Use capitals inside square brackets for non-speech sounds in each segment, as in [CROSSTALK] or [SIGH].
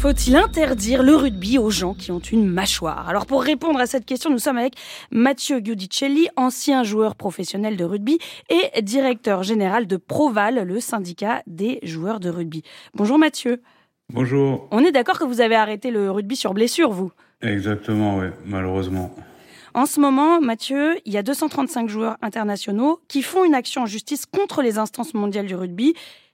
Faut-il interdire le rugby aux gens qui ont une mâchoire? Alors pour répondre à cette question, nous sommes avec Mathieu Giudicelli, ancien joueur professionnel de rugby et directeur général de Proval, le syndicat des joueurs de rugby. Bonjour Mathieu. Bonjour. On est d'accord que vous avez arrêté le rugby sur blessure, vous? Exactement, oui, malheureusement. En ce moment, Mathieu, il y a 235 joueurs internationaux qui font une action en justice contre les instances mondiales du rugby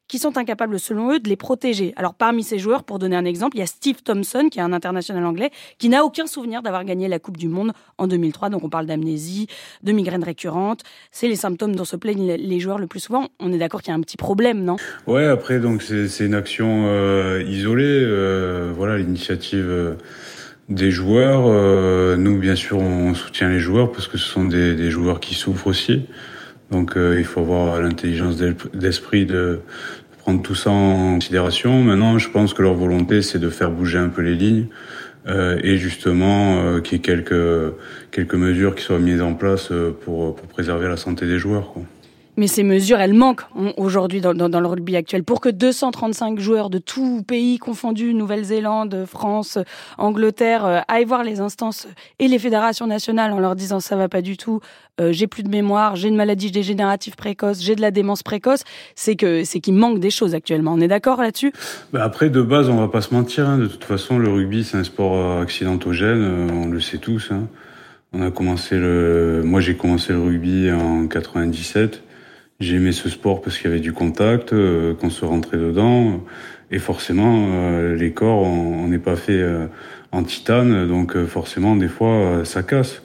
qui sont incapables, selon eux, de les protéger. Alors, parmi ces joueurs, pour donner un exemple, il y a Steve Thompson, qui est un international anglais, qui n'a aucun souvenir d'avoir gagné la Coupe du Monde en 2003. Donc, on parle d'amnésie, de migraine récurrente. C'est les symptômes dont se plaignent les joueurs le plus souvent. On est d'accord qu'il y a un petit problème, non? Ouais, après, donc, c'est une action euh, isolée. Euh, voilà, l'initiative... Euh, des joueurs, nous bien sûr on soutient les joueurs parce que ce sont des joueurs qui souffrent aussi. Donc euh, il faut avoir l'intelligence d'esprit de prendre tout ça en considération. Maintenant, je pense que leur volonté, c'est de faire bouger un peu les lignes euh, et justement euh, qu'il y ait quelques, quelques mesures qui soient mises en place euh, pour, préserver la santé des joueurs. Mais ces mesures, elles manquent aujourd'hui dans, le rugby actuel. Pour que 235 joueurs de tous pays confondus, Nouvelle-Zélande, France, Angleterre, euh, aillent voir les instances et les fédérations nationales en leur disant ça va pas du tout, euh, j'ai plus de mémoire, j'ai une maladie dégénérative précoce, j'ai de la démence précoce, c'est que c'est qu'il manque des choses actuellement. On est d'accord là-dessus? Bah Après, de base, on va pas se mentir. Hein. De toute façon, le rugby, c'est un sport euh, accidentogène, on le sait tous. Hein. On a commencé le, moi j'ai commencé le rugby en 97. J'ai aimé ce sport parce qu'il y avait du contact, euh, qu'on se rentrait dedans. Et forcément, euh, les corps, on n'est pas fait euh, en titane, donc forcément, des fois, ça casse.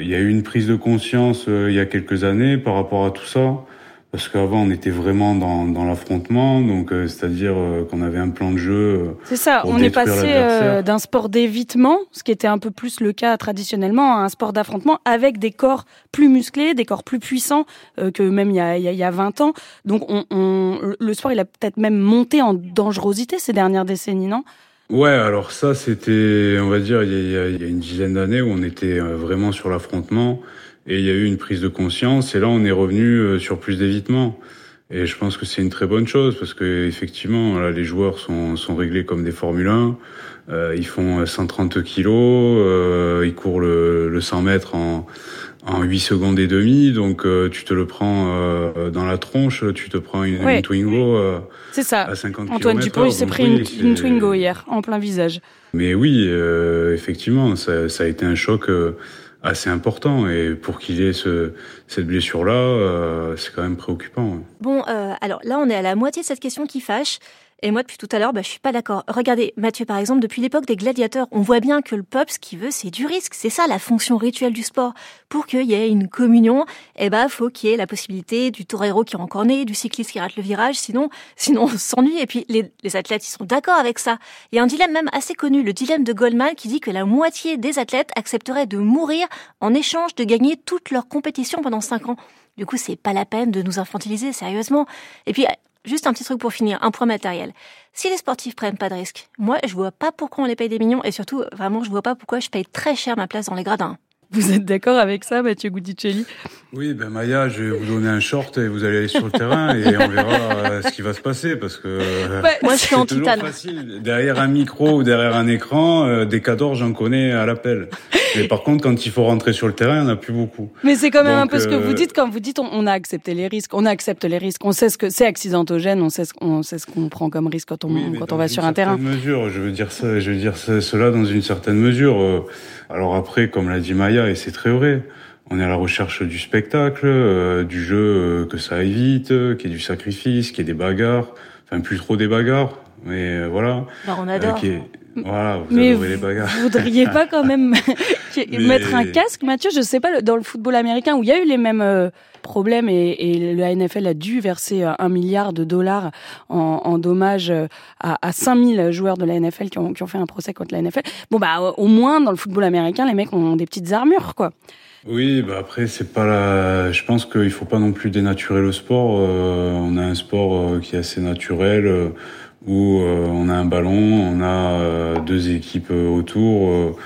Il y a eu une prise de conscience il y a quelques années par rapport à tout ça parce qu'avant on était vraiment dans, dans l'affrontement, donc euh, c'est-à-dire euh, qu'on avait un plan de jeu. Euh, c'est ça, on est passé d'un sport d'évitement, ce qui était un peu plus le cas traditionnellement, à un sport d'affrontement avec des corps plus musclés, des corps plus puissants que même il y a, il y a 20 ans. Donc on, on, le sport il a peut-être même monté en dangerosité ces dernières décennies, non? Ouais, alors ça c'était, on va dire, il y a, il y a une dizaine d'années où on était vraiment sur l'affrontement. Et il y a eu une prise de conscience. Et là, on est revenu euh, sur plus d'évitement. Et je pense que c'est une très bonne chose parce que effectivement, là, les joueurs sont, sont réglés comme des Formule 1. Euh, ils font 130 kilos, euh, ils courent le, le 100 mètres en, en 8 secondes et demie. Donc euh, tu te le prends euh, dans la tronche, tu te prends une, une Twingo c'est ça. à 50 Antoine Dupont, il s'est pris une, une, Twingo hier en plein visage. Mais oui, effectivement, ça, ça, a été un choc assez important et pour qu'il ait ce, cette blessure-là, euh, c'est quand même préoccupant. Bon, euh, alors là, on est à la moitié de cette question qui fâche. Et moi, depuis tout à l'heure, bah, je suis pas d'accord. Regardez, Mathieu, par exemple, depuis l'époque des gladiateurs, on voit bien que le peuple, ce qu'il veut, c'est du risque. C'est ça la fonction rituelle du sport. Pour qu'il y ait une communion, eh ben, faut qu'il y ait la possibilité du torero qui est encore né, du cycliste qui rate le virage. Sinon, [LAUGHS] sinon, on s'ennuie. Et puis, les, les athlètes, ils sont d'accord avec ça. Il y a un dilemme même assez connu, le dilemme de Goldman, qui dit que la moitié des athlètes accepteraient de mourir en échange de gagner toutes leurs compétitions pendant cinq ans. Du coup, c'est pas la peine de nous infantiliser, sérieusement. Et puis, Juste un petit truc pour finir, un point matériel. Si les sportifs prennent pas de risques, moi je vois pas pourquoi on les paye des millions et surtout vraiment je vois pas pourquoi je paye très cher ma place dans les gradins. Vous êtes d'accord avec ça, Mathieu Goudicelli Oui, ben Maya, je vais vous donner un short et vous allez aller sur le terrain et on verra euh, ce qui va se passer parce que euh, moi je suis en toujours facile. Derrière un micro ou derrière un écran, euh, des cadors j'en connais à l'appel. Mais par contre, quand il faut rentrer sur le terrain, il n'y en a plus beaucoup. Mais c'est quand même un peu ce que vous dites quand vous dites on, a accepté les risques, on accepte les risques, on sait ce que c'est accidentogène, on sait ce qu'on sait ce qu'on prend comme risque quand on quand on va sur un terrain. Mesure, je veux dire ça, je veux dire cela dans une certaine mesure. Alors après, comme l'a dit Maya, et c'est très vrai, on est à la recherche du spectacle, euh, du jeu euh, que ça aille vite, euh, qu'il y ait du sacrifice, qu'il y ait des bagarres, enfin plus trop des bagarres, mais voilà. Bah, on adore. Voilà, vous mais les bagarres. Vous [LAUGHS] voudriez pas quand même [LAUGHS] [LAUGHS] mettre un casque, Mathieu? Je sais pas, dans le football américain où il y a eu les mêmes problème et, et la NFL a dû verser euh, un milliard de dollars en, en dommages euh, à, à 5000 joueurs de la NFL qui ont, qui ont fait un procès contre la NFL. Bon bah au moins dans le football américain, les mecs ont des petites armures quoi. Oui, bah après c'est pas la. Je pense qu'il faut pas non plus dénaturer le sport. Euh, on a un sport qui est assez naturel où on a un ballon, on a deux équipes autour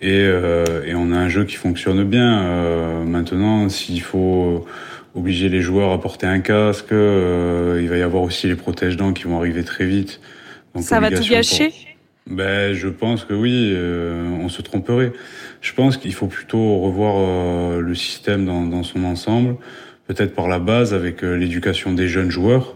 et, euh, et, on a un jeu qui fonctionne bien. Euh, maintenant, s'il faut obliger les joueurs à porter un casque, euh, il va y avoir aussi les protège-dents qui vont arriver très vite. Donc, ça va tout gâcher? Ben, Je pense que oui, euh, on se tromperait. Je pense qu'il faut plutôt revoir euh, le système dans, dans, son ensemble, peut-être par la base avec euh, l'éducation des jeunes joueurs,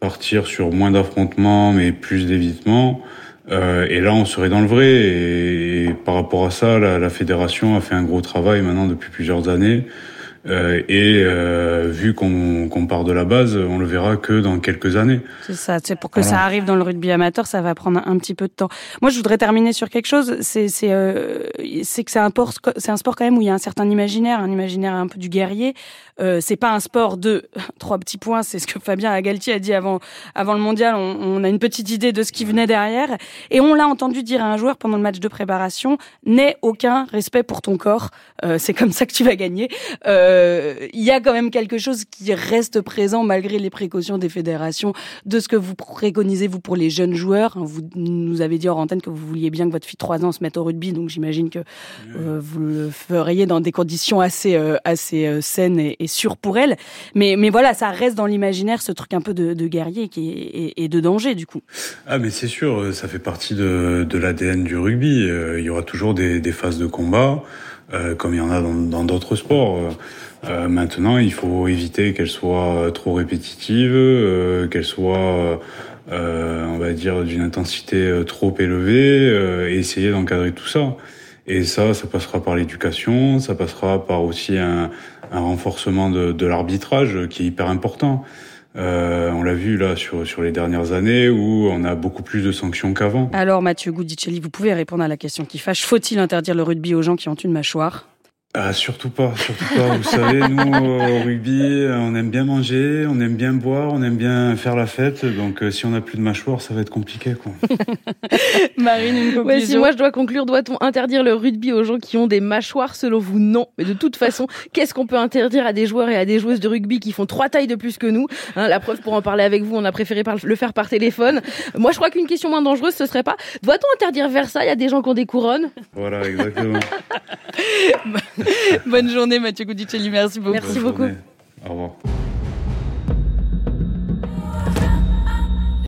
partir sur moins d'affrontements mais plus d'évitements. et là, on serait dans le vrai. Et, par rapport à ça, la, la fédération a fait un gros travail maintenant depuis plusieurs années. Euh, et euh, vu qu'on part de la base, on le verra que dans quelques années. C'est ça. C'est pour que ça arrive dans le rugby amateur, ça va prendre un petit peu de temps. Moi, je voudrais terminer sur quelque chose. C'est c'est euh, que c'est un sport, c'est un sport quand même où il y a un certain imaginaire, un imaginaire un peu du guerrier. Euh, c'est pas un sport de [LAUGHS] trois petits points. C'est ce que Fabien Agalti a dit avant avant le mondial. On, on, a une petite idée de ce qui venait derrière, et on l'a entendu dire à un joueur pendant le match de préparation n'aie aucun respect pour ton corps. Euh, c'est comme ça que tu vas gagner. Euh, il y a quand même quelque chose qui reste présent malgré les précautions des fédérations de ce que vous préconisez vous pour les jeunes joueurs. Vous nous avez dit hors antenne que vous vouliez bien que votre fille de 3 ans se mette au rugby, donc j'imagine que euh, vous le feriez dans des conditions assez euh, assez saines et, et sûr pour elle. Mais, mais voilà, ça reste dans l'imaginaire ce truc un peu de, de guerrier qui est, et, de danger du coup. Ah mais c'est sûr, ça fait partie de, de l'ADN du rugby. Euh, il y aura toujours des, des phases de combat, euh, comme il y en a dans d'autres sports. Euh, maintenant, il faut éviter qu'elles soient trop répétitives, euh, qu'elles soient, euh, on va dire, d'une intensité trop élevée, et essayer d'encadrer tout ça. Et ça, ça passera par l'éducation, ça passera par aussi un, un renforcement de, de l'arbitrage qui est hyper important. Euh, on l'a vu là sur, sur les dernières années où on a beaucoup plus de sanctions qu'avant. Alors Mathieu Goudicelli, vous pouvez répondre à la question qui fâche. Faut-il interdire le rugby aux gens qui ont une mâchoire? Ah, surtout pas, surtout pas. Vous savez, nous, au rugby, on aime bien manger, on aime bien boire, on aime bien faire la fête. Donc, euh, si on n'a plus de mâchoire, ça va être compliqué, quoi. [LAUGHS] Marine, une conclusion. Ouais, si moi je dois conclure, doit-on interdire le rugby aux gens qui ont des mâchoires? Selon vous, non. Mais de toute façon, qu'est-ce qu'on peut interdire à des joueurs et à des joueuses de rugby qui font trois tailles de plus que nous? Hein, La preuve, pour en parler avec vous, on a préféré le faire par téléphone. Moi, je crois qu'une question moins dangereuse, ce serait pas doit-on interdire Versailles à des gens qui ont des couronnes? Voilà, exactement. [LAUGHS] Bonne journée Mathieu Goudicelli, merci beaucoup. Merci beaucoup. Au revoir.